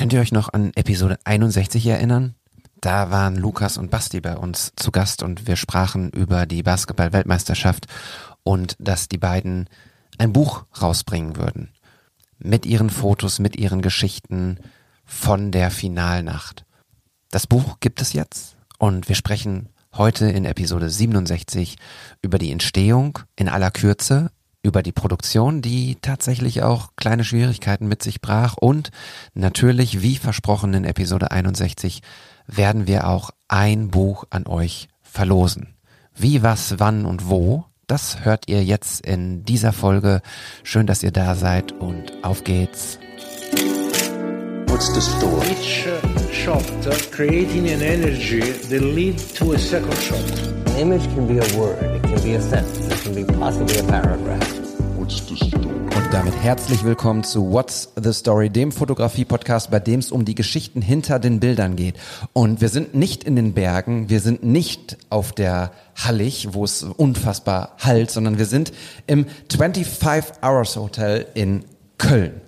Könnt ihr euch noch an Episode 61 erinnern? Da waren Lukas und Basti bei uns zu Gast und wir sprachen über die Basketball-Weltmeisterschaft und dass die beiden ein Buch rausbringen würden. Mit ihren Fotos, mit ihren Geschichten von der Finalnacht. Das Buch gibt es jetzt und wir sprechen heute in Episode 67 über die Entstehung in aller Kürze, über die Produktion, die tatsächlich auch kleine Schwierigkeiten mit sich brach und natürlich, wie versprochen in Episode 61, werden wir auch ein Buch an euch verlosen. Wie, was, wann und wo, das hört ihr jetzt in dieser Folge. Schön, dass ihr da seid und auf geht's. What's the story? Each uh, shot uh, creating an energy that lead to a second shot. An image can be a word, it can be a sentence, it can be possibly a paragraph. What's the story? Und damit herzlich willkommen zu What's the Story, dem Fotografie-Podcast, bei dem es um die Geschichten hinter den Bildern geht. Und wir sind nicht in den Bergen, wir sind nicht auf der Hallig, wo es unfassbar halt, sondern wir sind im 25 Hours Hotel in Köln.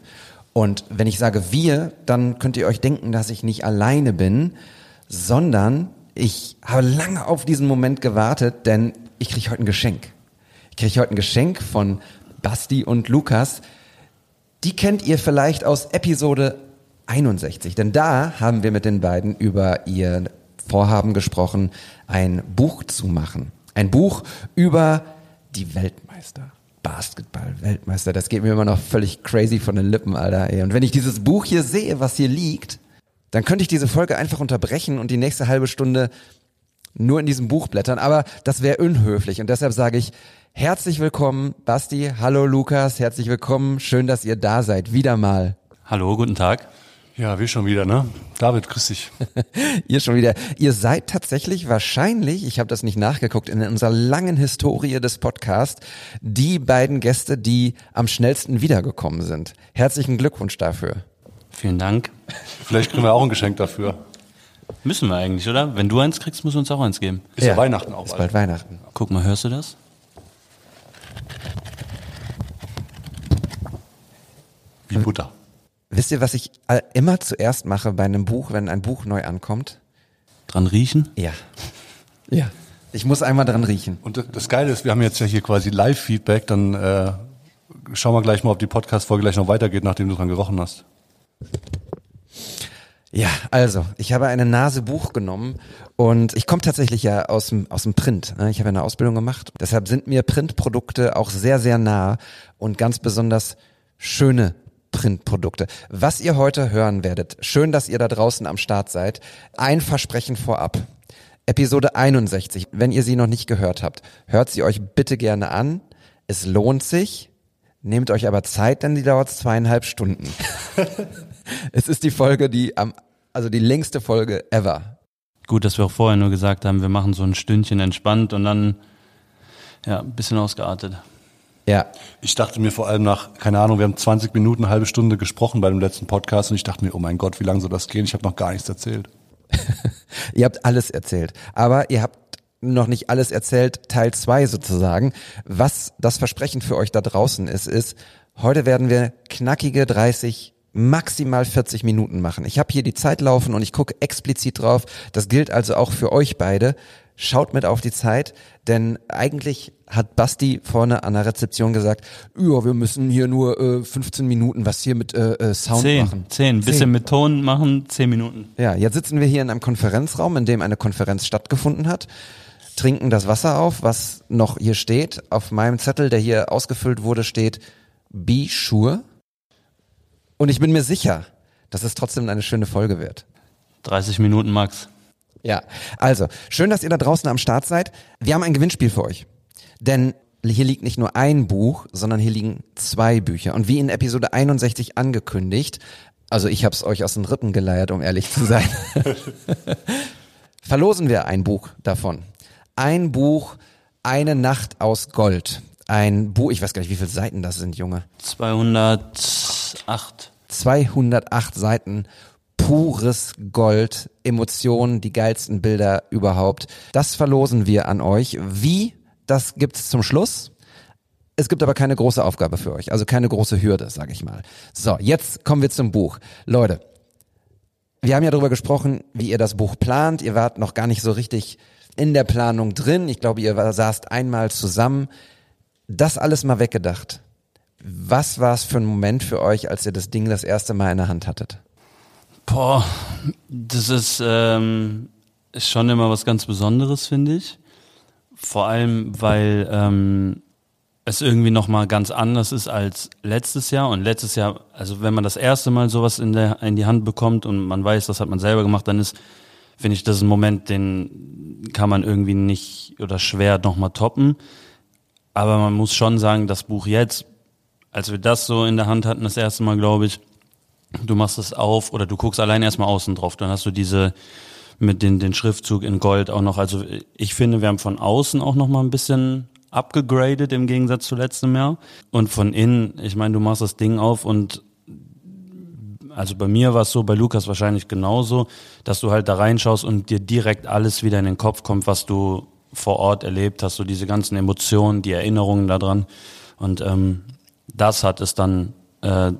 Und wenn ich sage wir, dann könnt ihr euch denken, dass ich nicht alleine bin, sondern ich habe lange auf diesen Moment gewartet, denn ich kriege heute ein Geschenk. Ich kriege heute ein Geschenk von Basti und Lukas. Die kennt ihr vielleicht aus Episode 61, denn da haben wir mit den beiden über ihr Vorhaben gesprochen, ein Buch zu machen. Ein Buch über die Weltmeister. Basketball-Weltmeister, das geht mir immer noch völlig crazy von den Lippen, Alter. Ey. Und wenn ich dieses Buch hier sehe, was hier liegt, dann könnte ich diese Folge einfach unterbrechen und die nächste halbe Stunde nur in diesem Buch blättern, aber das wäre unhöflich und deshalb sage ich herzlich willkommen, Basti, hallo Lukas, herzlich willkommen, schön, dass ihr da seid, wieder mal. Hallo, guten Tag. Ja, wir schon wieder, ne? David, grüß dich. ihr schon wieder. Ihr seid tatsächlich wahrscheinlich, ich habe das nicht nachgeguckt, in unserer langen Historie des Podcasts, die beiden Gäste, die am schnellsten wiedergekommen sind. Herzlichen Glückwunsch dafür. Vielen Dank. Vielleicht kriegen wir auch ein Geschenk dafür. Müssen wir eigentlich, oder? Wenn du eins kriegst, musst du uns auch eins geben. Ist ja, Weihnachten auch. Ist bald Weihnachten. Guck mal, hörst du das? Wie Butter. Wisst ihr, was ich äh, immer zuerst mache bei einem Buch, wenn ein Buch neu ankommt? Dran riechen? Ja. Ja. Ich muss einmal dran riechen. Und das Geile ist, wir haben jetzt ja hier quasi Live-Feedback, dann äh, schauen wir gleich mal, ob die Podcast-Folge gleich noch weitergeht, nachdem du dran gerochen hast. Ja, also, ich habe eine Nase Buch genommen und ich komme tatsächlich ja aus dem, aus dem Print. ne? Ich habe eine Ausbildung gemacht. Deshalb sind mir Printprodukte auch sehr, sehr nah und ganz besonders schöne Printprodukte. Was ihr heute hören werdet, schön, dass ihr da draußen am Start seid. Ein Versprechen vorab. Episode 61, wenn ihr sie noch nicht gehört habt, hört sie euch bitte gerne an. Es lohnt sich. Nehmt euch aber Zeit, denn die dauert zweieinhalb Stunden. es ist die Folge, die am, also die längste Folge ever. Gut, dass wir auch vorher nur gesagt haben, wir machen so ein Stündchen entspannt und dann ja, ein bisschen ausgeartet. Ja, Ich dachte mir vor allem nach, keine Ahnung, wir haben 20 Minuten, eine halbe Stunde gesprochen bei dem letzten Podcast und ich dachte mir, oh mein Gott, wie lange soll das gehen? Ich habe noch gar nichts erzählt. ihr habt alles erzählt. Aber ihr habt noch nicht alles erzählt, Teil zwei sozusagen. Was das Versprechen für euch da draußen ist, ist, heute werden wir knackige 30, maximal 40 Minuten machen. Ich habe hier die Zeit laufen und ich gucke explizit drauf. Das gilt also auch für euch beide. Schaut mit auf die Zeit, denn eigentlich hat Basti vorne an der Rezeption gesagt, ja, wir müssen hier nur äh, 15 Minuten was hier mit äh, äh, Sound Zehn, machen. zehn. Bisschen mit Ton machen, zehn Minuten. Ja, jetzt sitzen wir hier in einem Konferenzraum, in dem eine Konferenz stattgefunden hat, trinken das Wasser auf, was noch hier steht. Auf meinem Zettel, der hier ausgefüllt wurde, steht Be sure. Und ich bin mir sicher, dass es trotzdem eine schöne Folge wird. 30 Minuten max. Ja, also, schön, dass ihr da draußen am Start seid. Wir haben ein Gewinnspiel für euch. Denn hier liegt nicht nur ein Buch, sondern hier liegen zwei Bücher. Und wie in Episode 61 angekündigt, also ich habe es euch aus den Rippen geleiert, um ehrlich zu sein, verlosen wir ein Buch davon. Ein Buch, eine Nacht aus Gold. Ein Buch, ich weiß gar nicht, wie viele Seiten das sind, Junge. 208. 208 Seiten pures Gold, Emotionen, die geilsten Bilder überhaupt. Das verlosen wir an euch. Wie? Das gibt's zum Schluss. Es gibt aber keine große Aufgabe für euch, also keine große Hürde, sage ich mal. So, jetzt kommen wir zum Buch. Leute, Wir haben ja darüber gesprochen, wie ihr das Buch plant. Ihr wart noch gar nicht so richtig in der Planung drin. Ich glaube, ihr saßt einmal zusammen. Das alles mal weggedacht. Was war es für ein Moment für euch, als ihr das Ding das erste Mal in der Hand hattet? Boah, das ist, ähm, ist schon immer was ganz Besonderes, finde ich. Vor allem, weil ähm, es irgendwie nochmal ganz anders ist als letztes Jahr. Und letztes Jahr, also wenn man das erste Mal sowas in, der, in die Hand bekommt und man weiß, das hat man selber gemacht, dann ist, finde ich, das ist ein Moment, den kann man irgendwie nicht oder schwer nochmal toppen. Aber man muss schon sagen, das Buch jetzt, als wir das so in der Hand hatten, das erste Mal, glaube ich, du machst es auf oder du guckst allein erstmal außen drauf, dann hast du diese mit den, den Schriftzug in Gold auch noch. Also ich finde, wir haben von außen auch noch mal ein bisschen abgegradet im Gegensatz zu letztem Jahr. Und von innen, ich meine, du machst das Ding auf und also bei mir war es so, bei Lukas wahrscheinlich genauso, dass du halt da reinschaust und dir direkt alles wieder in den Kopf kommt, was du vor Ort erlebt hast, so diese ganzen Emotionen, die Erinnerungen daran. Und ähm, das hat es dann äh,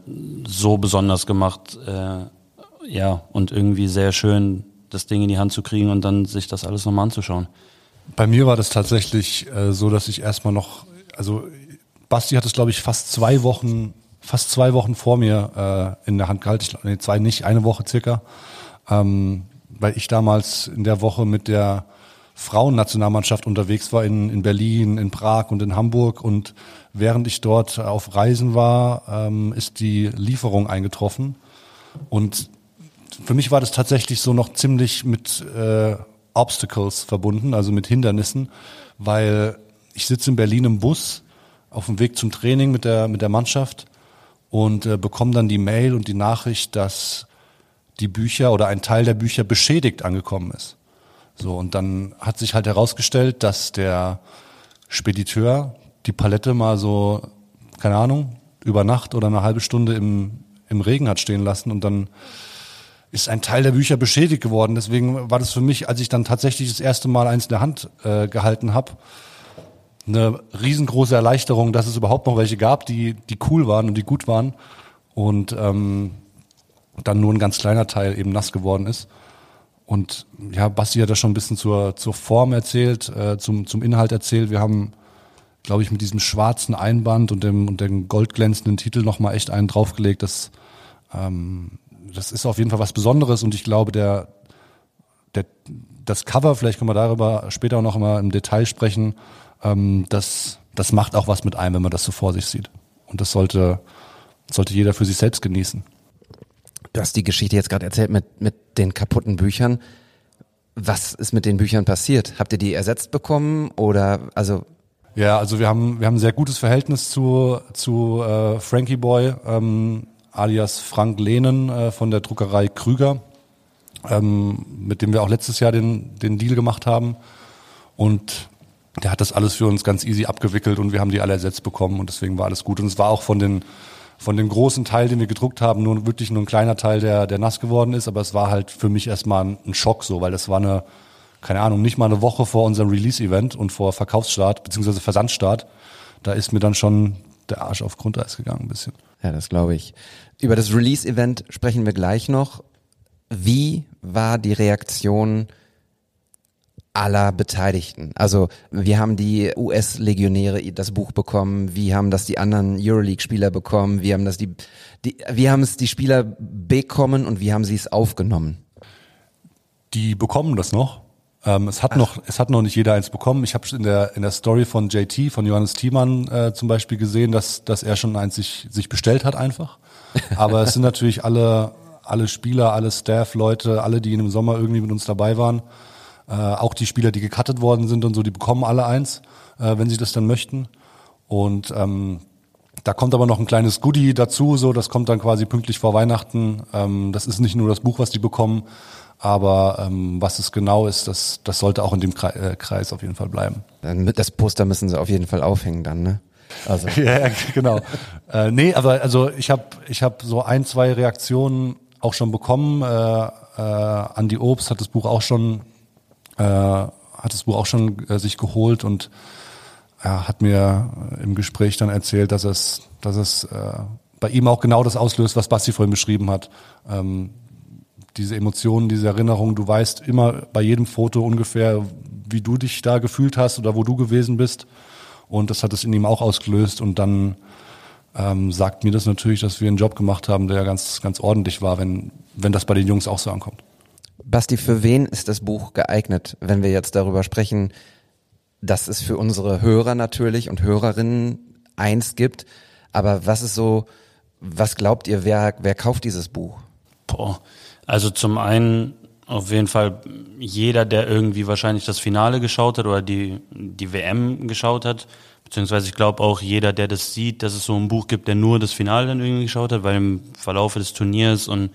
so besonders gemacht, äh, ja, und irgendwie sehr schön, das Ding in die Hand zu kriegen und dann sich das alles nochmal anzuschauen. Bei mir war das tatsächlich äh, so, dass ich erstmal noch, also Basti hat es, glaube ich, fast zwei Wochen, fast zwei Wochen vor mir äh, in der Hand gehalten. Ich, nee, zwei nicht, eine Woche circa. Ähm, weil ich damals in der Woche mit der Frauennationalmannschaft unterwegs war in, in Berlin, in Prag und in Hamburg. Und während ich dort auf Reisen war, ähm, ist die Lieferung eingetroffen. Und für mich war das tatsächlich so noch ziemlich mit äh, Obstacles verbunden, also mit Hindernissen, weil ich sitze in Berlin im Bus auf dem Weg zum Training mit der mit der Mannschaft und äh, bekomme dann die Mail und die Nachricht, dass die Bücher oder ein Teil der Bücher beschädigt angekommen ist. So und dann hat sich halt herausgestellt, dass der Spediteur die Palette mal so keine Ahnung über Nacht oder eine halbe Stunde im im Regen hat stehen lassen und dann ist ein Teil der Bücher beschädigt geworden. Deswegen war das für mich, als ich dann tatsächlich das erste Mal eins in der Hand äh, gehalten habe, eine riesengroße Erleichterung, dass es überhaupt noch welche gab, die, die cool waren und die gut waren. Und ähm, dann nur ein ganz kleiner Teil eben nass geworden ist. Und ja, Basti hat da schon ein bisschen zur, zur Form erzählt, äh, zum, zum Inhalt erzählt. Wir haben, glaube ich, mit diesem schwarzen Einband und dem, und dem goldglänzenden Titel nochmal echt einen draufgelegt, dass ähm, das ist auf jeden Fall was Besonderes und ich glaube, der, der, das Cover, vielleicht können wir darüber später auch noch mal im Detail sprechen, ähm, das, das macht auch was mit einem, wenn man das so vor sich sieht. Und das sollte, sollte jeder für sich selbst genießen. Du hast die Geschichte jetzt gerade erzählt mit, mit den kaputten Büchern. Was ist mit den Büchern passiert? Habt ihr die ersetzt bekommen oder also Ja, also wir haben, wir haben ein sehr gutes Verhältnis zu, zu äh, Frankie Boy, ähm, alias Frank Lehnen äh, von der Druckerei Krüger, ähm, mit dem wir auch letztes Jahr den, den Deal gemacht haben. Und der hat das alles für uns ganz easy abgewickelt und wir haben die alle ersetzt bekommen und deswegen war alles gut. Und es war auch von den, von dem großen Teil, den wir gedruckt haben, nur wirklich nur ein kleiner Teil, der, der nass geworden ist. Aber es war halt für mich erstmal ein, ein Schock so, weil das war eine, keine Ahnung, nicht mal eine Woche vor unserem Release-Event und vor Verkaufsstart beziehungsweise Versandstart. Da ist mir dann schon der Arsch auf Grundeis gegangen ein bisschen. Ja, das glaube ich. Über das Release-Event sprechen wir gleich noch. Wie war die Reaktion aller Beteiligten? Also wir haben die US-Legionäre das Buch bekommen, wie haben das die anderen Euroleague-Spieler bekommen, wie haben das die, die wie haben es die Spieler bekommen und wie haben sie es aufgenommen? Die bekommen das noch. Ähm, es hat noch, es hat noch nicht jeder eins bekommen. Ich habe in der in der Story von JT, von Johannes Thiemann äh, zum Beispiel gesehen, dass dass er schon eins sich sich bestellt hat einfach. Aber es sind natürlich alle alle Spieler, alle Staff-Leute, alle, die im Sommer irgendwie mit uns dabei waren, äh, auch die Spieler, die gecuttet worden sind und so, die bekommen alle eins, äh, wenn sie das dann möchten. Und ähm, da kommt aber noch ein kleines Goodie dazu, so das kommt dann quasi pünktlich vor Weihnachten. Ähm, das ist nicht nur das Buch, was die bekommen, aber ähm, was es genau ist, das, das sollte auch in dem äh, Kreis auf jeden Fall bleiben. Das Poster müssen sie auf jeden Fall aufhängen dann, ne? Also Ja, ja, genau. äh, nee, aber also ich habe ich hab so ein, zwei Reaktionen auch schon bekommen. Äh, äh, Andi Obst hat das Buch auch schon äh, hat das Buch auch schon äh, sich geholt und er hat mir im Gespräch dann erzählt, dass es, dass es äh, bei ihm auch genau das auslöst, was Basti vorhin beschrieben hat. Ähm, diese Emotionen, diese Erinnerungen. Du weißt immer bei jedem Foto ungefähr, wie du dich da gefühlt hast oder wo du gewesen bist. Und das hat es in ihm auch ausgelöst. Und dann ähm, sagt mir das natürlich, dass wir einen Job gemacht haben, der ganz, ganz ordentlich war, wenn, wenn das bei den Jungs auch so ankommt. Basti, für wen ist das Buch geeignet, wenn wir jetzt darüber sprechen, dass es für unsere Hörer natürlich und Hörerinnen eins gibt. Aber was ist so, was glaubt ihr, wer, wer kauft dieses Buch? Boah. Also zum einen auf jeden Fall jeder, der irgendwie wahrscheinlich das Finale geschaut hat oder die, die WM geschaut hat, beziehungsweise ich glaube auch jeder, der das sieht, dass es so ein Buch gibt, der nur das Finale dann irgendwie geschaut hat, weil im Verlauf des Turniers und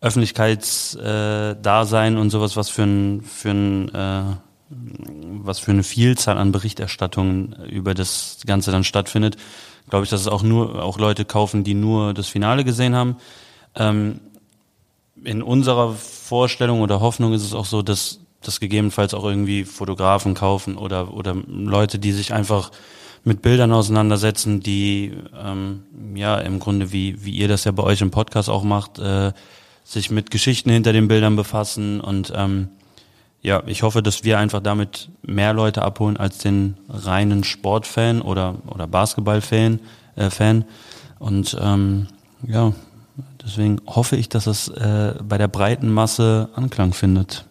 Öffentlichkeitsdasein äh, und sowas, was für ein, für ein äh, was für eine Vielzahl an Berichterstattungen über das Ganze dann stattfindet, glaube ich, dass es auch nur auch Leute kaufen, die nur das Finale gesehen haben. Ähm, in unserer Vorstellung oder Hoffnung ist es auch so, dass das gegebenenfalls auch irgendwie Fotografen kaufen oder oder Leute, die sich einfach mit Bildern auseinandersetzen, die ähm, ja im Grunde wie wie ihr das ja bei euch im Podcast auch macht, äh, sich mit Geschichten hinter den Bildern befassen und ähm, ja, ich hoffe, dass wir einfach damit mehr Leute abholen als den reinen Sportfan oder oder Basketballfan äh, Fan. Und ähm, ja Deswegen hoffe ich, dass es äh, bei der breiten Masse Anklang findet.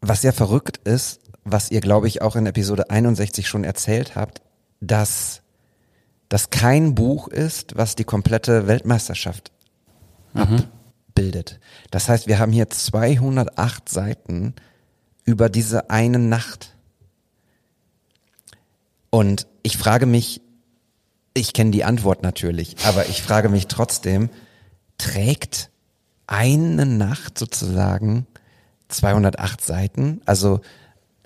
Was ja verrückt ist, was ihr, glaube ich, auch in Episode 61 schon erzählt habt, dass das kein Buch ist, was die komplette Weltmeisterschaft mhm. abbildet. Das heißt, wir haben hier 208 Seiten über diese eine Nacht. Und ich frage mich, ich kenne die Antwort natürlich, aber ich frage mich trotzdem, trägt eine Nacht sozusagen 208 Seiten. Also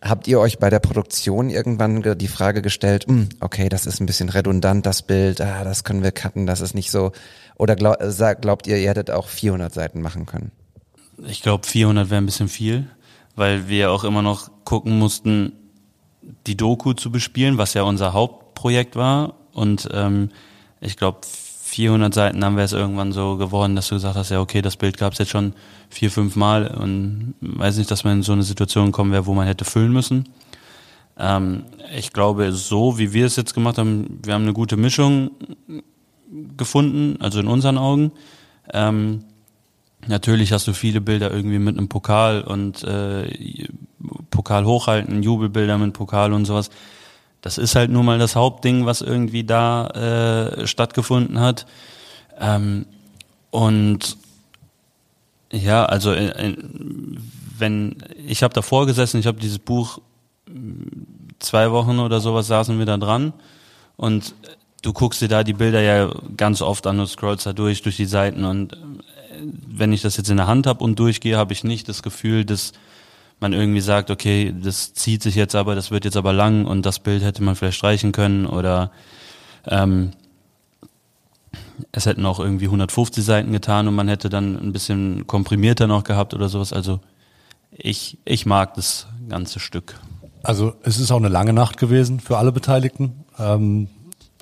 habt ihr euch bei der Produktion irgendwann die Frage gestellt, hm, okay, das ist ein bisschen redundant, das Bild, ah, das können wir cutten, das ist nicht so. Oder glaub, glaubt ihr, ihr hättet auch 400 Seiten machen können? Ich glaube, 400 wäre ein bisschen viel, weil wir auch immer noch gucken mussten, die Doku zu bespielen, was ja unser Hauptprojekt war. Und ähm, ich glaube, 400 Seiten, dann wäre es irgendwann so geworden, dass du gesagt hast, ja okay, das Bild gab es jetzt schon vier, fünf Mal und weiß nicht, dass man in so eine Situation kommen wäre, wo man hätte füllen müssen. Ähm, ich glaube, so wie wir es jetzt gemacht haben, wir haben eine gute Mischung gefunden, also in unseren Augen. Ähm, natürlich hast du viele Bilder irgendwie mit einem Pokal und äh, Pokal hochhalten, Jubelbilder mit Pokal und sowas. Das ist halt nur mal das Hauptding, was irgendwie da äh, stattgefunden hat. Ähm, und ja, also äh, äh wenn ich habe davor gesessen, ich habe dieses Buch zwei Wochen oder sowas saßen wir da dran und du guckst dir da die Bilder ja ganz oft an und scrollst da durch durch die Seiten und äh, wenn ich das jetzt in der Hand habe und durchgehe, habe ich nicht das Gefühl, dass man irgendwie sagt, okay, das zieht sich jetzt aber, das wird jetzt aber lang und das Bild hätte man vielleicht streichen können oder ähm, es hätten auch irgendwie 150 Seiten getan und man hätte dann ein bisschen komprimierter noch gehabt oder sowas. Also ich, ich mag das ganze Stück. Also es ist auch eine lange Nacht gewesen für alle Beteiligten. Ähm,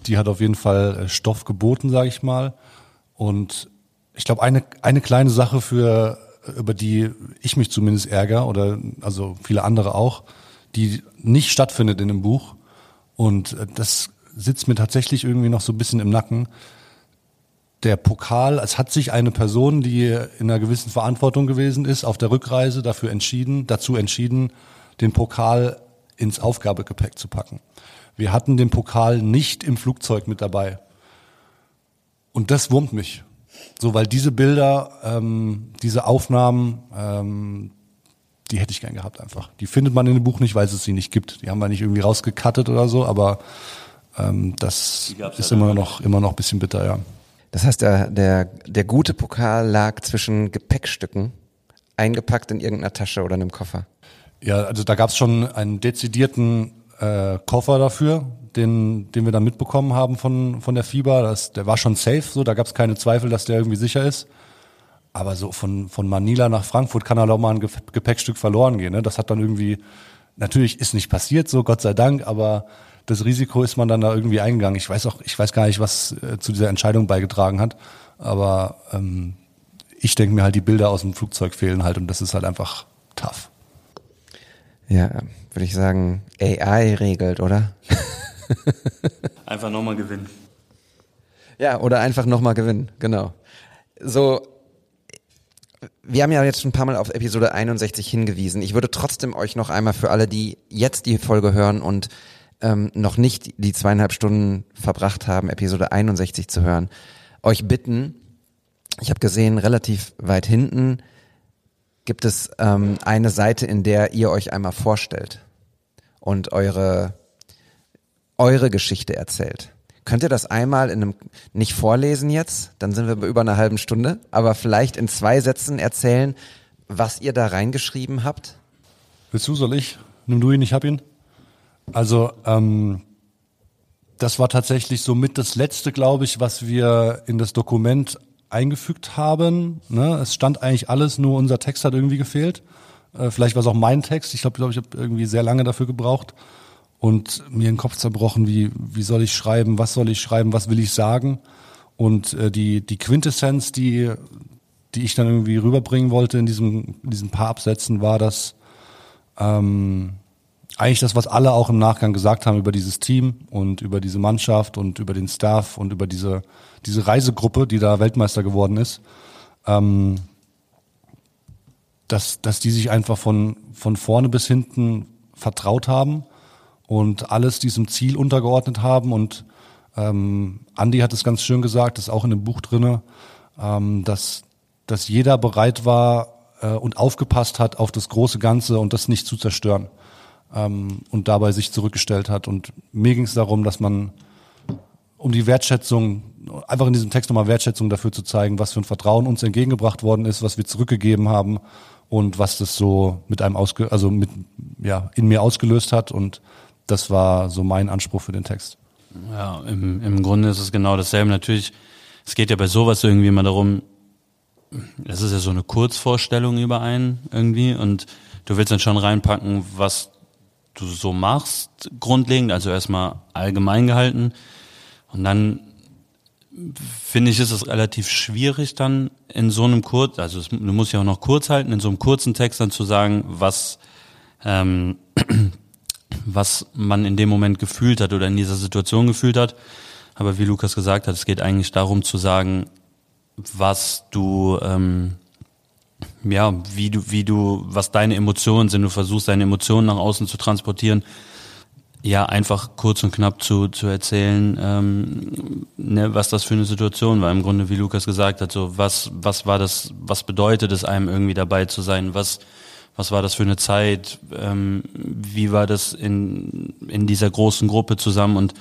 die hat auf jeden Fall äh, Stoff geboten, sage ich mal. Und ich glaube, eine, eine kleine Sache für über die ich mich zumindest ärgere oder also viele andere auch, die nicht stattfindet in dem Buch. Und äh, das sitzt mir tatsächlich irgendwie noch so ein bisschen im Nacken. Der Pokal, es hat sich eine Person, die in einer gewissen Verantwortung gewesen ist, auf der Rückreise dafür entschieden, dazu entschieden, den Pokal ins Aufgabegepäck zu packen. Wir hatten den Pokal nicht im Flugzeug mit dabei. Und das wurmt mich. So, weil diese Bilder, ähm, diese Aufnahmen, ähm, die hätte ich gern gehabt einfach. Die findet man in dem Buch nicht, weil es sie nicht gibt. Die haben wir nicht irgendwie rausgekattet oder so, aber ähm, das ist halt immer noch, immer noch ein bisschen bitter, ja. Das heißt, der, der, der gute Pokal lag zwischen Gepäckstücken, eingepackt in irgendeiner Tasche oder in einem Koffer. Ja, also da gab es schon einen dezidierten äh, Koffer dafür, den, den wir dann mitbekommen haben von, von der FIBA. Das, der war schon safe, so, da gab es keine Zweifel, dass der irgendwie sicher ist. Aber so von, von Manila nach Frankfurt kann halt auch mal ein Gepäckstück verloren gehen. Ne? Das hat dann irgendwie, natürlich ist nicht passiert, so Gott sei Dank, aber das Risiko ist man dann da irgendwie eingegangen. Ich weiß auch, ich weiß gar nicht, was äh, zu dieser Entscheidung beigetragen hat. Aber ähm, ich denke mir halt, die Bilder aus dem Flugzeug fehlen halt und das ist halt einfach tough. Ja, würde ich sagen, AI regelt, oder? Einfach nochmal gewinnen. Ja, oder einfach nochmal gewinnen, genau. So, wir haben ja jetzt schon ein paar Mal auf Episode 61 hingewiesen. Ich würde trotzdem euch noch einmal für alle, die jetzt die Folge hören und ähm, noch nicht die zweieinhalb Stunden verbracht haben, Episode 61 zu hören, euch bitten, ich habe gesehen, relativ weit hinten gibt es ähm, eine Seite, in der ihr euch einmal vorstellt und eure, eure Geschichte erzählt. Könnt ihr das einmal in einem, nicht vorlesen jetzt, dann sind wir bei über einer halben Stunde, aber vielleicht in zwei Sätzen erzählen, was ihr da reingeschrieben habt? Willst du, soll ich? Nimm du ihn, ich hab ihn. Also, ähm, das war tatsächlich so mit das letzte, glaube ich, was wir in das Dokument eingefügt haben. Ne? Es stand eigentlich alles, nur unser Text hat irgendwie gefehlt. Äh, vielleicht war es auch mein Text. Ich glaube, glaub, ich habe irgendwie sehr lange dafür gebraucht und mir den Kopf zerbrochen, wie, wie soll ich schreiben, was soll ich schreiben, was will ich sagen. Und äh, die, die Quintessenz, die, die ich dann irgendwie rüberbringen wollte in diesem, in diesen paar Absätzen, war das ähm, eigentlich das, was alle auch im Nachgang gesagt haben über dieses Team und über diese Mannschaft und über den Staff und über diese, diese Reisegruppe, die da Weltmeister geworden ist. Ähm, dass, dass die sich einfach von, von vorne bis hinten vertraut haben und alles diesem Ziel untergeordnet haben. Und ähm, Andy hat es ganz schön gesagt, das ist auch in dem Buch drinne, ähm, dass, dass jeder bereit war äh, und aufgepasst hat auf das große Ganze und das nicht zu zerstören. Ähm, und dabei sich zurückgestellt hat. Und mir ging es darum, dass man um die Wertschätzung, einfach in diesem Text nochmal Wertschätzung dafür zu zeigen, was für ein Vertrauen uns entgegengebracht worden ist, was wir zurückgegeben haben und was das so mit einem ausge, also mit, ja, in mir ausgelöst hat. Und das war so mein Anspruch für den Text. Ja, im, im Grunde ist es genau dasselbe. Natürlich, es geht ja bei sowas irgendwie immer darum, es ist ja so eine Kurzvorstellung über einen irgendwie und du willst dann schon reinpacken, was du so machst, grundlegend, also erstmal allgemein gehalten. Und dann finde ich, ist es relativ schwierig dann in so einem kurz, also es, du musst ja auch noch kurz halten, in so einem kurzen Text dann zu sagen, was ähm, was man in dem Moment gefühlt hat oder in dieser Situation gefühlt hat. Aber wie Lukas gesagt hat, es geht eigentlich darum zu sagen, was du, ähm, ja, wie du, wie du, was deine Emotionen sind. Du versuchst deine Emotionen nach außen zu transportieren. Ja, einfach kurz und knapp zu, zu erzählen, ähm, ne, was das für eine Situation war. Im Grunde, wie Lukas gesagt hat, so was, was war das, was bedeutet es einem irgendwie dabei zu sein? Was, was war das für eine Zeit, ähm, wie war das in, in dieser großen Gruppe zusammen und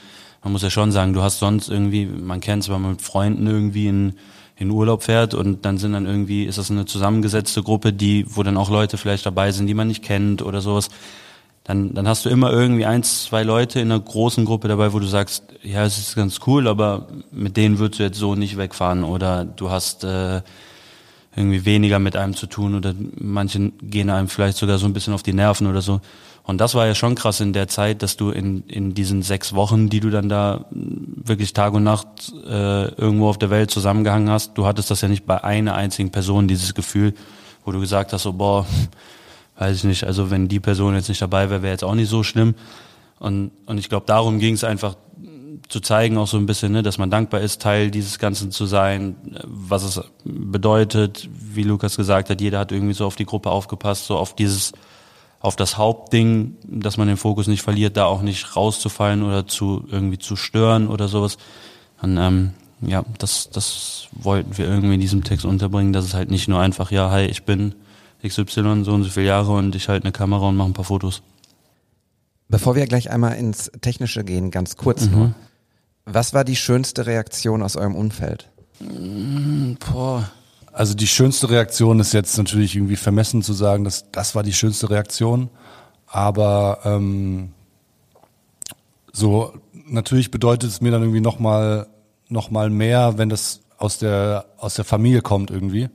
man muss ja schon sagen, du hast sonst irgendwie, man kennt es, wenn man mit Freunden irgendwie in, in Urlaub fährt und dann sind dann irgendwie, ist das eine zusammengesetzte Gruppe, die, wo dann auch Leute vielleicht dabei sind, die man nicht kennt oder sowas. Dann, dann hast du immer irgendwie eins, zwei Leute in einer großen Gruppe dabei, wo du sagst, ja, es ist ganz cool, aber mit denen würdest du jetzt so nicht wegfahren oder du hast äh, irgendwie weniger mit einem zu tun oder manche gehen einem vielleicht sogar so ein bisschen auf die Nerven oder so. Und das war ja schon krass in der Zeit, dass du in, in diesen sechs Wochen, die du dann da wirklich Tag und Nacht äh, irgendwo auf der Welt zusammengehangen hast, du hattest das ja nicht bei einer einzigen Person, dieses Gefühl, wo du gesagt hast, so boah, weiß ich nicht, also wenn die Person jetzt nicht dabei wäre, wäre jetzt auch nicht so schlimm. Und, und ich glaube, darum ging es einfach zu zeigen, auch so ein bisschen, ne, dass man dankbar ist, Teil dieses Ganzen zu sein, was es bedeutet, wie Lukas gesagt hat, jeder hat irgendwie so auf die Gruppe aufgepasst, so auf dieses, auf das Hauptding, dass man den Fokus nicht verliert, da auch nicht rauszufallen oder zu irgendwie zu stören oder sowas. Und ähm, ja, das, das wollten wir irgendwie in diesem Text unterbringen, dass es halt nicht nur einfach, ja, hi, ich bin XY, so und so viele Jahre und ich halte eine Kamera und mache ein paar Fotos. Bevor wir gleich einmal ins Technische gehen, ganz kurz mhm. nur. Was war die schönste Reaktion aus eurem Umfeld? Boah. Also die schönste Reaktion ist jetzt natürlich irgendwie vermessen zu sagen, dass das war die schönste Reaktion. Aber ähm, so natürlich bedeutet es mir dann irgendwie noch mal noch mal mehr, wenn das aus der aus der Familie kommt irgendwie,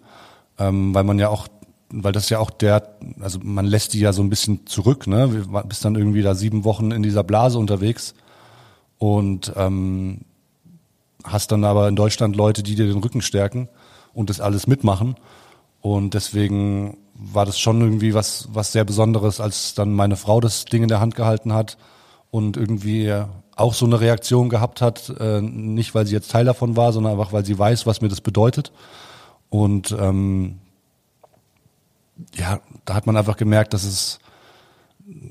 ähm, weil man ja auch weil das ja auch der, also man lässt die ja so ein bisschen zurück, ne? Du bist dann irgendwie da sieben Wochen in dieser Blase unterwegs und ähm, hast dann aber in Deutschland Leute, die dir den Rücken stärken und das alles mitmachen. Und deswegen war das schon irgendwie was, was sehr Besonderes, als dann meine Frau das Ding in der Hand gehalten hat und irgendwie auch so eine Reaktion gehabt hat, äh, nicht weil sie jetzt Teil davon war, sondern einfach weil sie weiß, was mir das bedeutet. Und ähm, ja, da hat man einfach gemerkt, dass es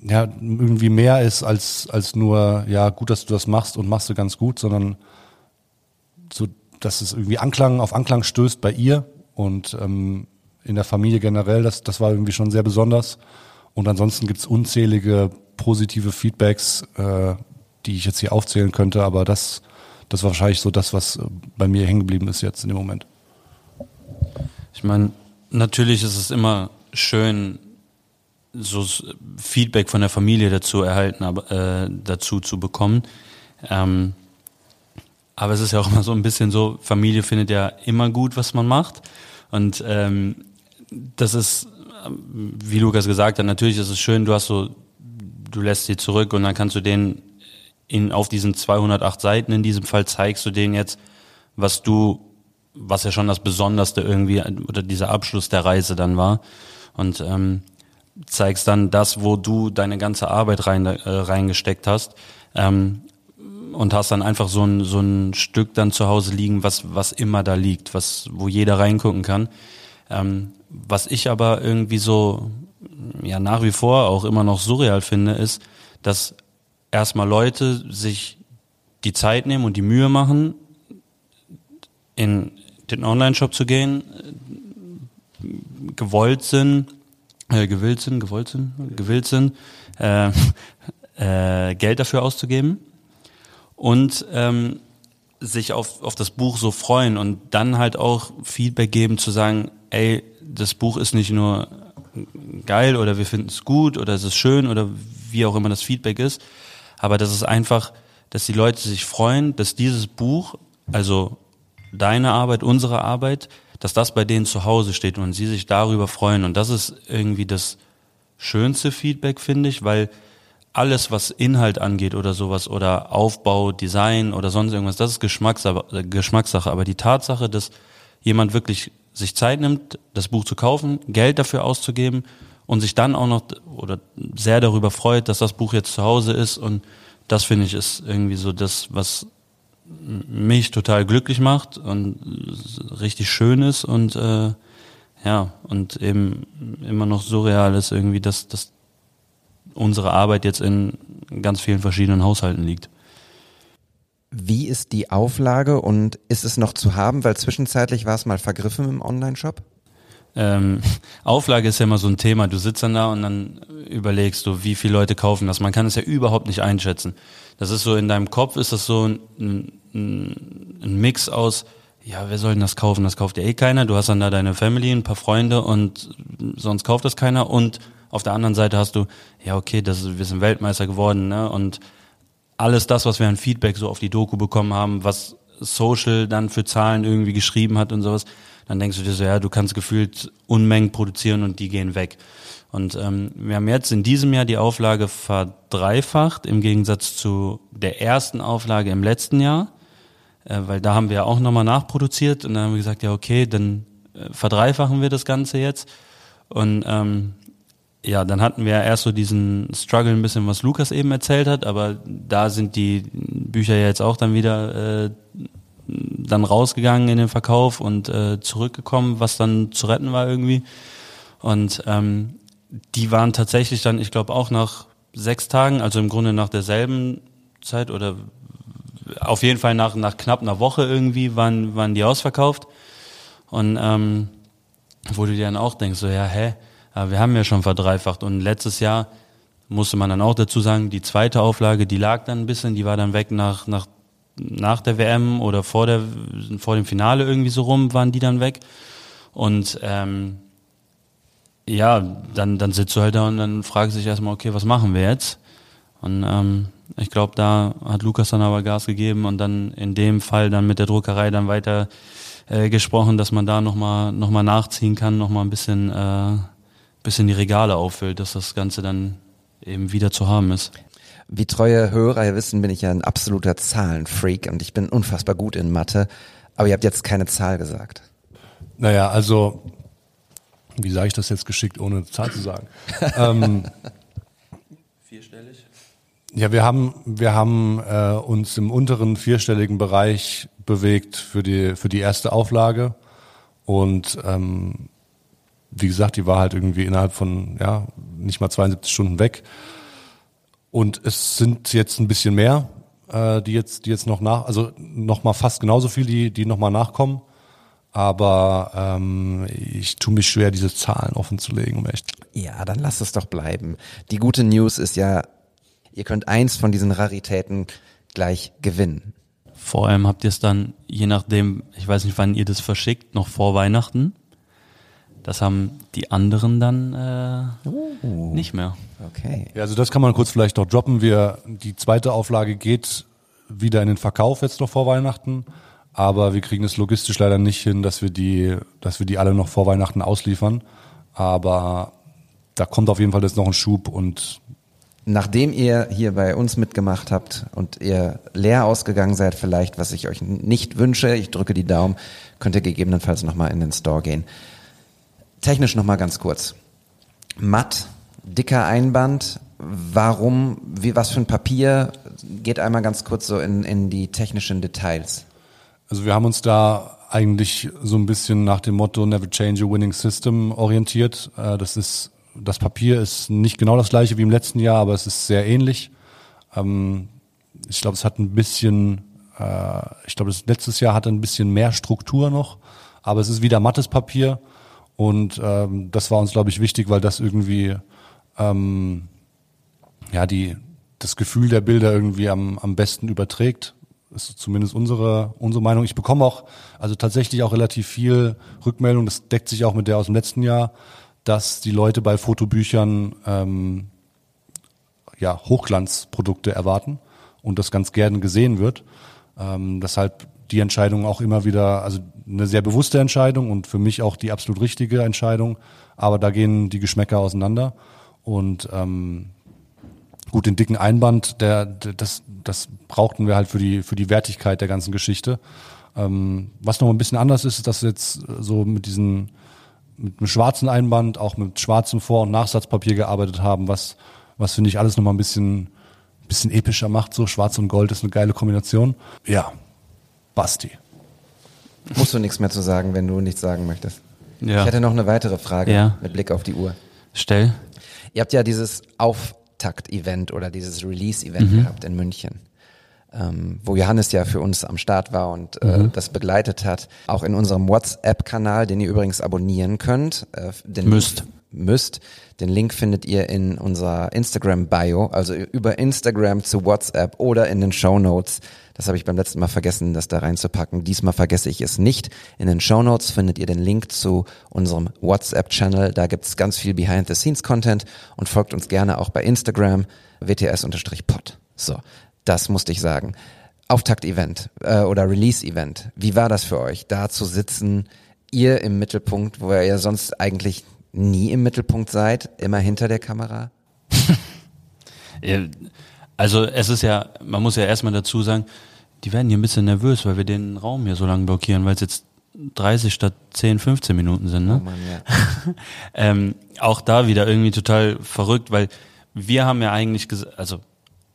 ja irgendwie mehr ist als als nur ja gut, dass du das machst und machst du ganz gut, sondern so, dass es irgendwie Anklang auf Anklang stößt bei ihr und ähm, in der Familie generell. Das das war irgendwie schon sehr besonders. Und ansonsten gibt's unzählige positive Feedbacks, äh, die ich jetzt hier aufzählen könnte, aber das das war wahrscheinlich so das, was äh, bei mir hängen geblieben ist jetzt in dem Moment. Ich meine, natürlich ist es immer schön, so Feedback von der Familie dazu erhalten, aber äh, dazu zu bekommen. Ähm, aber es ist ja auch immer so ein bisschen so, Familie findet ja immer gut, was man macht. Und ähm, das ist, wie Lukas gesagt hat, natürlich ist es schön, du hast so, du lässt sie zurück und dann kannst du denen in, auf diesen 208 Seiten in diesem Fall zeigst du denen jetzt, was du, was ja schon das Besonderste irgendwie oder dieser Abschluss der Reise dann war. Und ähm, zeigst dann das, wo du deine ganze Arbeit rein, äh, reingesteckt hast. Ähm, und hast dann einfach so ein, so ein Stück dann zu Hause liegen, was, was immer da liegt, was, wo jeder reingucken kann. Ähm, was ich aber irgendwie so, ja, nach wie vor auch immer noch surreal finde, ist, dass erstmal Leute sich die Zeit nehmen und die Mühe machen, in den Online-Shop zu gehen, gewollt sind, äh, gewillt sind, gewollt sind, gewillt sind, äh, äh, Geld dafür auszugeben und ähm, sich auf, auf das Buch so freuen und dann halt auch Feedback geben, zu sagen, ey, das Buch ist nicht nur geil oder wir finden es gut oder es ist schön oder wie auch immer das Feedback ist, aber das ist einfach, dass die Leute sich freuen, dass dieses Buch, also deine Arbeit, unsere Arbeit, dass das bei denen zu Hause steht und sie sich darüber freuen. Und das ist irgendwie das schönste Feedback, finde ich, weil alles, was Inhalt angeht oder sowas oder Aufbau, Design oder sonst irgendwas, das ist Geschmackssache, äh, Geschmackssache. Aber die Tatsache, dass jemand wirklich sich Zeit nimmt, das Buch zu kaufen, Geld dafür auszugeben und sich dann auch noch oder sehr darüber freut, dass das Buch jetzt zu Hause ist und das finde ich ist irgendwie so das, was mich total glücklich macht und richtig schön ist und äh, ja, und eben immer noch surreal ist irgendwie, dass, dass unsere Arbeit jetzt in ganz vielen verschiedenen Haushalten liegt. Wie ist die Auflage und ist es noch zu haben? Weil zwischenzeitlich war es mal vergriffen im Online-Shop? Ähm, Auflage ist ja immer so ein Thema. Du sitzt dann da und dann überlegst du, wie viele Leute kaufen das. Man kann es ja überhaupt nicht einschätzen. Das ist so in deinem Kopf ist das so ein, ein, ein Mix aus, ja, wer soll denn das kaufen? Das kauft ja eh keiner. Du hast dann da deine Family, ein paar Freunde und sonst kauft das keiner. Und auf der anderen Seite hast du, ja, okay, das ist, wir sind Weltmeister geworden, ne? Und alles das, was wir an Feedback so auf die Doku bekommen haben, was Social dann für Zahlen irgendwie geschrieben hat und sowas, dann denkst du dir so, ja, du kannst gefühlt Unmengen produzieren und die gehen weg. Und ähm, wir haben jetzt in diesem Jahr die Auflage verdreifacht im Gegensatz zu der ersten Auflage im letzten Jahr, äh, weil da haben wir auch nochmal nachproduziert und dann haben wir gesagt, ja okay, dann äh, verdreifachen wir das Ganze jetzt. Und ähm, ja, dann hatten wir erst so diesen Struggle ein bisschen, was Lukas eben erzählt hat, aber da sind die Bücher ja jetzt auch dann wieder äh, dann rausgegangen in den Verkauf und äh, zurückgekommen, was dann zu retten war irgendwie. Und ähm, die waren tatsächlich dann, ich glaube, auch nach sechs Tagen, also im Grunde nach derselben Zeit oder auf jeden Fall nach, nach knapp einer Woche irgendwie waren, waren die ausverkauft. Und ähm, wo du dir dann auch denkst, so ja, hä, wir haben ja schon verdreifacht. Und letztes Jahr musste man dann auch dazu sagen, die zweite Auflage, die lag dann ein bisschen, die war dann weg nach, nach nach der WM oder vor, der, vor dem Finale irgendwie so rum, waren die dann weg. Und ähm, ja, dann, dann sitzt du halt da und dann fragst du dich erstmal, okay, was machen wir jetzt? Und ähm, ich glaube, da hat Lukas dann aber Gas gegeben und dann in dem Fall dann mit der Druckerei dann weiter äh, gesprochen, dass man da nochmal noch mal nachziehen kann, nochmal ein bisschen, äh, bisschen die Regale auffüllt, dass das Ganze dann eben wieder zu haben ist. Wie treue Hörer wissen, bin ich ja ein absoluter Zahlenfreak und ich bin unfassbar gut in Mathe. Aber ihr habt jetzt keine Zahl gesagt. Naja, also, wie sage ich das jetzt geschickt, ohne eine Zahl zu sagen? ähm, Vierstellig? ja, wir haben, wir haben äh, uns im unteren vierstelligen Bereich bewegt für die, für die erste Auflage. Und ähm, wie gesagt, die war halt irgendwie innerhalb von ja, nicht mal 72 Stunden weg. Und es sind jetzt ein bisschen mehr, äh, die jetzt, die jetzt noch nach, also noch mal fast genauso viel, die, die noch mal nachkommen. Aber ähm, ich tue mich schwer, diese Zahlen offen zu legen, um echt. Ja, dann lasst es doch bleiben. Die gute News ist ja, ihr könnt eins von diesen Raritäten gleich gewinnen. Vor allem habt ihr es dann, je nachdem, ich weiß nicht, wann ihr das verschickt, noch vor Weihnachten. Das haben die anderen dann äh, nicht mehr. Okay. Ja, also das kann man kurz vielleicht noch droppen. Wir, die zweite Auflage geht wieder in den Verkauf jetzt noch vor Weihnachten. Aber wir kriegen es logistisch leider nicht hin, dass wir die, dass wir die alle noch vor Weihnachten ausliefern. Aber da kommt auf jeden Fall jetzt noch ein Schub und Nachdem ihr hier bei uns mitgemacht habt und ihr leer ausgegangen seid, vielleicht, was ich euch nicht wünsche, ich drücke die Daumen, könnt ihr gegebenenfalls nochmal in den Store gehen. Technisch nochmal ganz kurz. Matt, dicker Einband, warum, wie, was für ein Papier, geht einmal ganz kurz so in, in die technischen Details. Also wir haben uns da eigentlich so ein bisschen nach dem Motto Never Change a Winning System orientiert. Äh, Das ist, das Papier ist nicht genau das gleiche wie im letzten Jahr, aber es ist sehr ähnlich. Ähm, Ich glaube, es hat ein bisschen, äh, ich glaube, das letztes Jahr hatte ein bisschen mehr Struktur noch, aber es ist wieder mattes Papier und ähm, das war uns, glaube ich, wichtig, weil das irgendwie ähm, ja die das Gefühl der Bilder irgendwie am, am besten überträgt. ist zumindest unsere unsere Meinung. Ich bekomme auch also tatsächlich auch relativ viel Rückmeldung. Das deckt sich auch mit der aus dem letzten Jahr, dass die Leute bei Fotobüchern ähm, ja Hochglanzprodukte erwarten und das ganz gerne gesehen wird. Ähm, deshalb die Entscheidung auch immer wieder, also eine sehr bewusste Entscheidung und für mich auch die absolut richtige Entscheidung. Aber da gehen die Geschmäcker auseinander und ähm, gut, den dicken Einband, der, der das, das brauchten wir halt für die für die Wertigkeit der ganzen Geschichte. Ähm, was noch ein bisschen anders ist, ist, dass wir jetzt so mit diesen mit einem schwarzen Einband, auch mit schwarzem Vor- und Nachsatzpapier gearbeitet haben, was was finde ich alles noch mal ein bisschen bisschen epischer macht. So Schwarz und Gold ist eine geile Kombination. Ja, Basti. Musst du nichts mehr zu sagen, wenn du nichts sagen möchtest. Ja. Ich hätte noch eine weitere Frage Ja. mit Blick auf die Uhr. Stell. Ihr habt ja dieses Auftakt-Event oder dieses Release-Event gehabt in München, ähm, wo Johannes ja für uns am Start war und äh, das begleitet hat. Auch in unserem WhatsApp-Kanal, den ihr übrigens abonnieren könnt. Äh, den Müsst. Müsst. Den Link findet ihr in unserer Instagram-Bio, also über Instagram zu WhatsApp oder in den Show Notes. Das habe ich beim letzten Mal vergessen, das da reinzupacken. Diesmal vergesse ich es nicht. In den Show Notes findet ihr den Link zu unserem WhatsApp-Channel. Da gibt's ganz viel Behind-the-Scenes-Content und folgt uns gerne auch bei Instagram, wts-pod. So, das musste ich sagen. Auftakt-Event äh, oder Release-Event. Wie war das für euch, da zu sitzen, ihr im Mittelpunkt, wo ihr ja sonst eigentlich nie im Mittelpunkt seid, immer hinter der Kamera? Also es ist ja, man muss ja erstmal dazu sagen, die werden hier ein bisschen nervös, weil wir den Raum hier so lange blockieren, weil es jetzt 30 statt 10, 15 Minuten sind. Ne? Oh Mann, ja. ähm, auch da wieder irgendwie total verrückt, weil wir haben ja eigentlich gesagt, also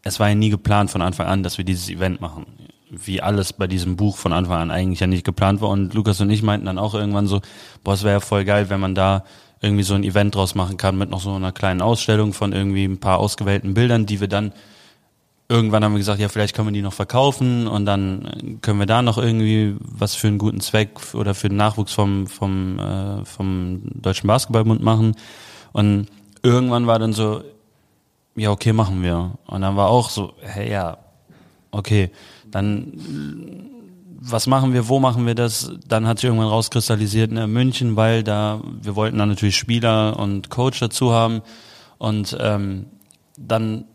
es war ja nie geplant von Anfang an, dass wir dieses Event machen. Wie alles bei diesem Buch von Anfang an eigentlich ja nicht geplant war. Und Lukas und ich meinten dann auch irgendwann so, boah, es wäre ja voll geil, wenn man da irgendwie so ein Event draus machen kann mit noch so einer kleinen Ausstellung von irgendwie ein paar ausgewählten Bildern, die wir dann irgendwann haben wir gesagt, ja, vielleicht können wir die noch verkaufen und dann können wir da noch irgendwie was für einen guten Zweck oder für den Nachwuchs vom, vom, äh, vom Deutschen Basketballbund machen. Und irgendwann war dann so, ja, okay, machen wir. Und dann war auch so, hey, ja, okay, dann was machen wir, wo machen wir das? Dann hat sich irgendwann rauskristallisiert in München, weil da, wir wollten dann natürlich Spieler und Coach dazu haben. Und ähm, dann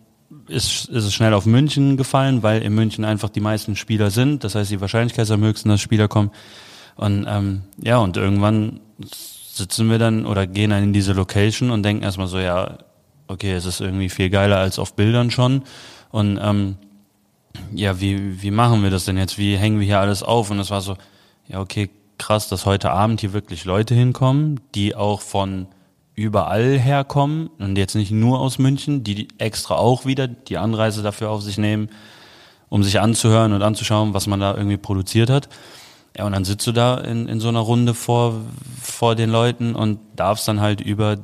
ist, ist es schnell auf München gefallen, weil in München einfach die meisten Spieler sind. Das heißt, die Wahrscheinlichkeit ist am höchsten, dass Spieler kommen. Und ähm, ja, und irgendwann sitzen wir dann oder gehen dann in diese Location und denken erstmal so, ja, okay, es ist irgendwie viel geiler als auf Bildern schon. Und ähm, ja, wie, wie machen wir das denn jetzt? Wie hängen wir hier alles auf? Und es war so, ja, okay, krass, dass heute Abend hier wirklich Leute hinkommen, die auch von überall herkommen und jetzt nicht nur aus München, die extra auch wieder die Anreise dafür auf sich nehmen, um sich anzuhören und anzuschauen, was man da irgendwie produziert hat. Ja, und dann sitzt du da in, in so einer Runde vor, vor den Leuten und darfst dann halt über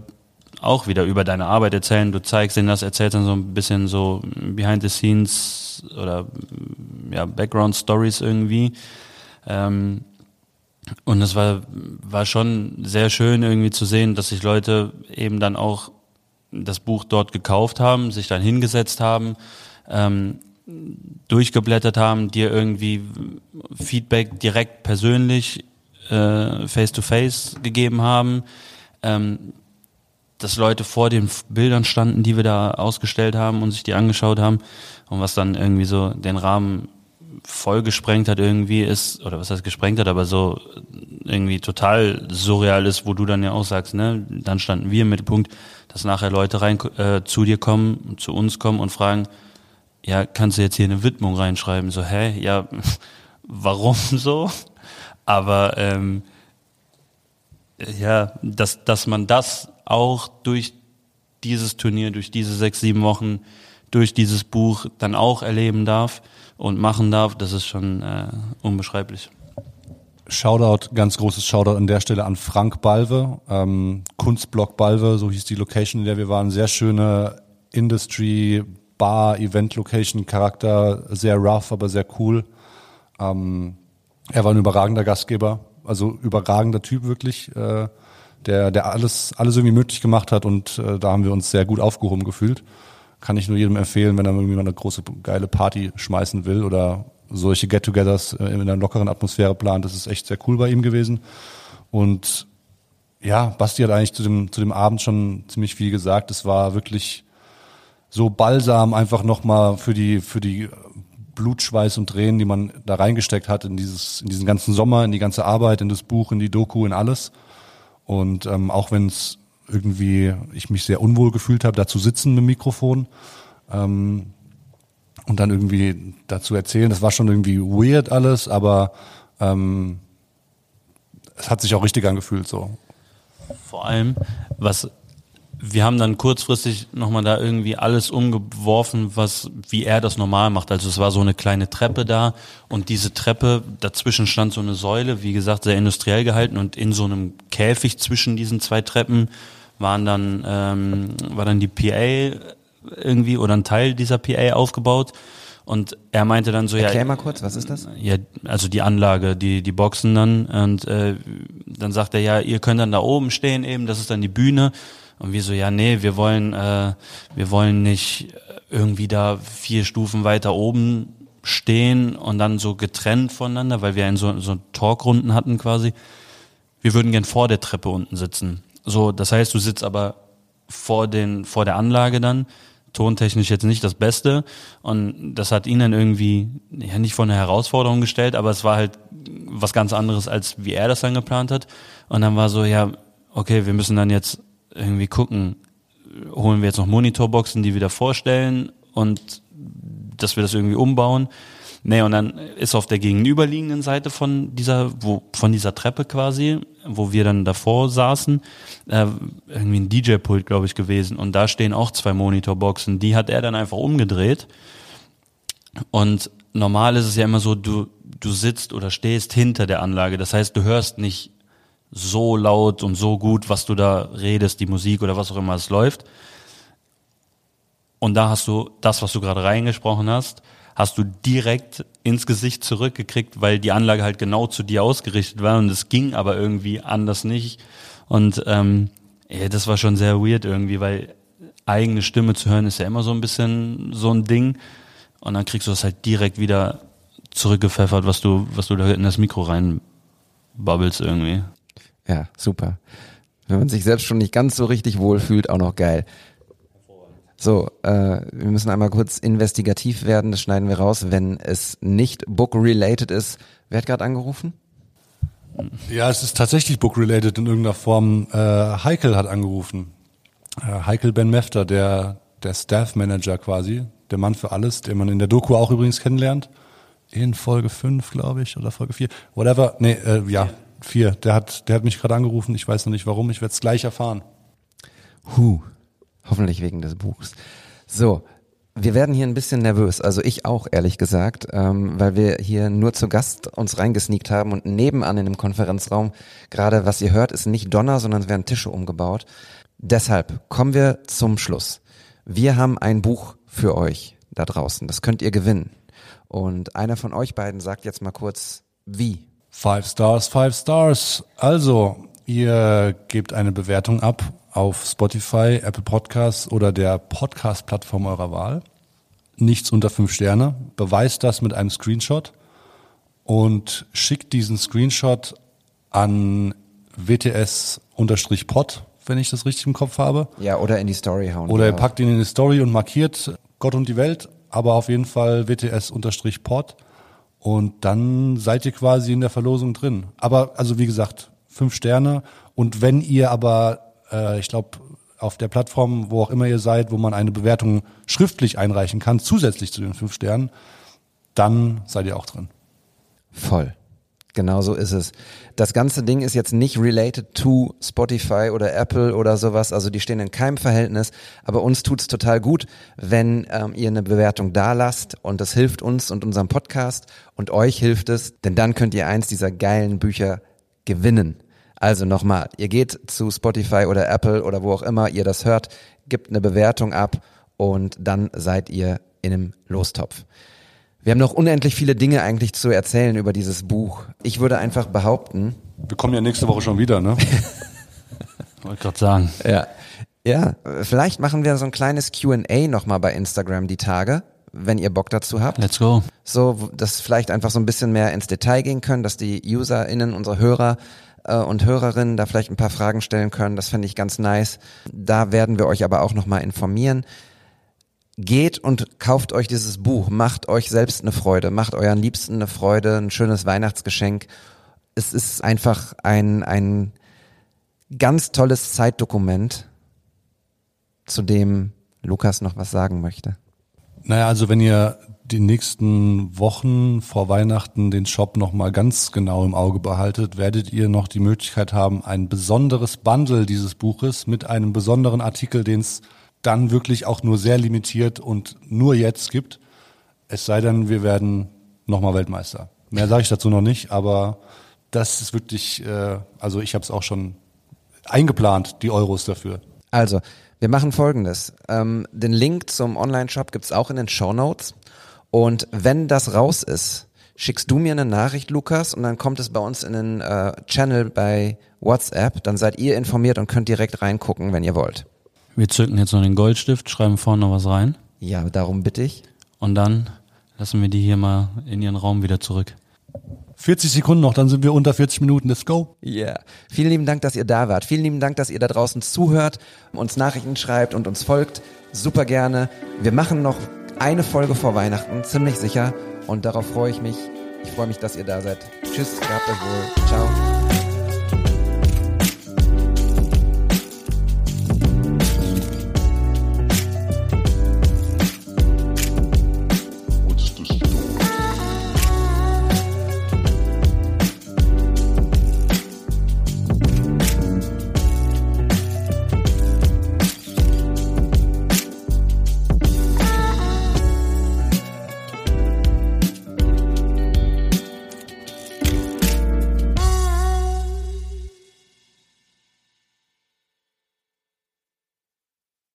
auch wieder über deine Arbeit erzählen. Du zeigst ihnen das, erzählst dann so ein bisschen so behind the scenes oder ja, Background Stories irgendwie. Ähm, und es war, war schon sehr schön irgendwie zu sehen, dass sich Leute eben dann auch das Buch dort gekauft haben, sich dann hingesetzt haben, ähm, durchgeblättert haben, dir irgendwie Feedback direkt persönlich äh, face to face gegeben haben, ähm, dass Leute vor den Bildern standen, die wir da ausgestellt haben und sich die angeschaut haben und was dann irgendwie so den Rahmen voll gesprengt hat irgendwie ist, oder was heißt gesprengt hat, aber so irgendwie total surreal ist, wo du dann ja auch sagst, ne, dann standen wir im Mittelpunkt, dass nachher Leute rein äh, zu dir kommen, zu uns kommen und fragen, ja, kannst du jetzt hier eine Widmung reinschreiben? So, hä, ja, warum so? Aber ähm, ja, dass, dass man das auch durch dieses Turnier, durch diese sechs, sieben Wochen, durch dieses Buch dann auch erleben darf und machen darf, das ist schon äh, unbeschreiblich. Shoutout, ganz großes Shoutout an der Stelle an Frank Balve, ähm, Kunstblock Balve, so hieß die Location, in der wir waren. Sehr schöne Industry, Bar, Event Location, Charakter, sehr rough, aber sehr cool. Ähm, er war ein überragender Gastgeber, also überragender Typ wirklich, äh, der, der alles, alles irgendwie möglich gemacht hat und äh, da haben wir uns sehr gut aufgehoben gefühlt. Kann ich nur jedem empfehlen, wenn er irgendwie mal eine große, geile Party schmeißen will oder solche Get-togethers äh, in einer lockeren Atmosphäre plant. Das ist echt sehr cool bei ihm gewesen. Und ja, Basti hat eigentlich zu dem, zu dem Abend schon ziemlich viel gesagt. Es war wirklich so balsam einfach nochmal für die, für die Blutschweiß und Tränen, die man da reingesteckt hat in dieses, in diesen ganzen Sommer, in die ganze Arbeit, in das Buch, in die Doku, in alles. Und ähm, auch wenn es irgendwie ich mich sehr unwohl gefühlt habe, da zu sitzen mit dem Mikrofon ähm, und dann irgendwie dazu erzählen. Das war schon irgendwie weird alles, aber ähm, es hat sich auch richtig angefühlt so. Vor allem, was wir haben dann kurzfristig nochmal da irgendwie alles umgeworfen, was, wie er das normal macht. Also es war so eine kleine Treppe da und diese Treppe, dazwischen stand so eine Säule, wie gesagt, sehr industriell gehalten und in so einem Käfig zwischen diesen zwei Treppen waren dann, ähm, war dann die PA irgendwie oder ein Teil dieser PA aufgebaut. Und er meinte dann so, Erklär ja. Erklär mal kurz, was ist das? Ja, also die Anlage, die, die Boxen dann. Und äh, dann sagt er, ja, ihr könnt dann da oben stehen eben, das ist dann die Bühne. Und wir so, ja, nee, wir wollen, äh, wir wollen nicht irgendwie da vier Stufen weiter oben stehen und dann so getrennt voneinander, weil wir in so, so Talkrunden hatten quasi. Wir würden gern vor der Treppe unten sitzen. So, das heißt, du sitzt aber vor den, vor der Anlage dann, tontechnisch jetzt nicht das Beste. Und das hat ihn dann irgendwie, ja, nicht vor eine Herausforderung gestellt, aber es war halt was ganz anderes, als wie er das dann geplant hat. Und dann war so, ja, okay, wir müssen dann jetzt irgendwie gucken, holen wir jetzt noch Monitorboxen, die wir da vorstellen und dass wir das irgendwie umbauen. Nee, und dann ist auf der gegenüberliegenden Seite von dieser, wo, von dieser Treppe quasi, wo wir dann davor saßen, äh, irgendwie ein DJ-Pult, glaube ich, gewesen. Und da stehen auch zwei Monitorboxen. Die hat er dann einfach umgedreht. Und normal ist es ja immer so, du, du sitzt oder stehst hinter der Anlage. Das heißt, du hörst nicht so laut und so gut, was du da redest, die Musik oder was auch immer es läuft. Und da hast du das, was du gerade reingesprochen hast, hast du direkt ins Gesicht zurückgekriegt, weil die Anlage halt genau zu dir ausgerichtet war und es ging aber irgendwie anders nicht. Und ähm, ja, das war schon sehr weird irgendwie, weil eigene Stimme zu hören ist ja immer so ein bisschen so ein Ding. Und dann kriegst du das halt direkt wieder zurückgepfeffert, was du, was du da in das Mikro reinbabbelst irgendwie. Ja, super. Wenn man sich selbst schon nicht ganz so richtig wohlfühlt, auch noch geil. So, äh, wir müssen einmal kurz investigativ werden, das schneiden wir raus, wenn es nicht book-related ist. Wer hat gerade angerufen? Ja, es ist tatsächlich book-related in irgendeiner Form. Äh, Heikel hat angerufen. Äh, Heikel Ben Mefter, der, der Staff Manager quasi, der Mann für alles, den man in der Doku auch übrigens kennenlernt. In Folge 5, glaube ich, oder Folge 4. Whatever. Nee, äh, ja, Vier. Der hat, der hat mich gerade angerufen. Ich weiß noch nicht warum. Ich werde es gleich erfahren. Huh. Hoffentlich wegen des Buchs. So, wir werden hier ein bisschen nervös, also ich auch ehrlich gesagt, ähm, weil wir hier nur zu Gast uns reingesneakt haben und nebenan in dem Konferenzraum gerade, was ihr hört, ist nicht Donner, sondern es werden Tische umgebaut. Deshalb kommen wir zum Schluss. Wir haben ein Buch für euch da draußen. Das könnt ihr gewinnen. Und einer von euch beiden sagt jetzt mal kurz, wie. Five Stars, Five Stars. Also, ihr gebt eine Bewertung ab auf Spotify, Apple Podcasts oder der Podcast-Plattform eurer Wahl. Nichts unter fünf Sterne. Beweist das mit einem Screenshot und schickt diesen Screenshot an WTS-Pod, wenn ich das richtig im Kopf habe. Ja, oder in die Story hauen. Oder ihr packt ihn in die Story und markiert Gott und die Welt, aber auf jeden Fall WTS-Pod. Und dann seid ihr quasi in der Verlosung drin. Aber, also wie gesagt, fünf Sterne. Und wenn ihr aber, äh, ich glaube, auf der Plattform, wo auch immer ihr seid, wo man eine Bewertung schriftlich einreichen kann, zusätzlich zu den fünf Sternen, dann seid ihr auch drin. Voll. Genau so ist es. Das ganze Ding ist jetzt nicht related to Spotify oder Apple oder sowas. Also die stehen in keinem Verhältnis. Aber uns tut's total gut, wenn ähm, ihr eine Bewertung da lasst. Und das hilft uns und unserem Podcast. Und euch hilft es. Denn dann könnt ihr eins dieser geilen Bücher gewinnen. Also nochmal, ihr geht zu Spotify oder Apple oder wo auch immer ihr das hört, gebt eine Bewertung ab und dann seid ihr in einem Lostopf. Wir haben noch unendlich viele Dinge eigentlich zu erzählen über dieses Buch. Ich würde einfach behaupten, Wir kommen ja nächste Woche schon wieder, ne? Wollte gerade sagen. ja, ja, vielleicht machen wir so ein kleines Q&A nochmal bei Instagram die Tage, wenn ihr Bock dazu habt. Let's go. So, dass vielleicht einfach so ein bisschen mehr ins Detail gehen können, dass die UserInnen, unsere Hörer äh, und Hörerinnen da vielleicht ein paar Fragen stellen können. Das fände ich ganz nice. Da werden wir euch aber auch nochmal informieren. Geht und kauft euch dieses Buch, macht euch selbst eine Freude, macht euren Liebsten eine Freude, ein schönes Weihnachtsgeschenk. Es ist einfach ein, ein ganz tolles Zeitdokument, zu dem Lukas noch was sagen möchte. Naja, also wenn ihr die nächsten Wochen vor Weihnachten den Shop nochmal ganz genau im Auge behaltet, werdet ihr noch die Möglichkeit haben, ein besonderes Bundle dieses Buches mit einem besonderen Artikel, den es dann wirklich auch nur sehr limitiert und nur jetzt gibt. Es sei denn, wir werden nochmal Weltmeister. Mehr sage ich dazu noch nicht, aber das ist wirklich, äh, also ich habe es auch schon eingeplant, die Euros dafür. Also, wir machen folgendes. Ähm, den Link zum Online-Shop gibt's auch in den Show Notes. Und wenn das raus ist, schickst du mir eine Nachricht, Lukas, und dann kommt es bei uns in den äh, Channel bei WhatsApp. Dann seid ihr informiert und könnt direkt reingucken, wenn ihr wollt. Wir zücken jetzt noch den Goldstift, schreiben vorne noch was rein Ja, darum bitte ich. und dann lassen wir die hier mal in ihren Raum wieder zurück. 40 Sekunden noch, dann sind wir unter 40 Minuten. Let's go. Ja. Yeah. Vielen lieben Dank, dass ihr da wart. Vielen lieben Dank, dass ihr da draußen zuhört, uns Nachrichten schreibt und uns folgt. Super gerne. Wir machen noch eine Folge vor Weihnachten, ziemlich sicher. Und darauf freue ich mich. Ich freue mich, dass ihr da seid. Tschüss, gehabt euch wohl. Ciao.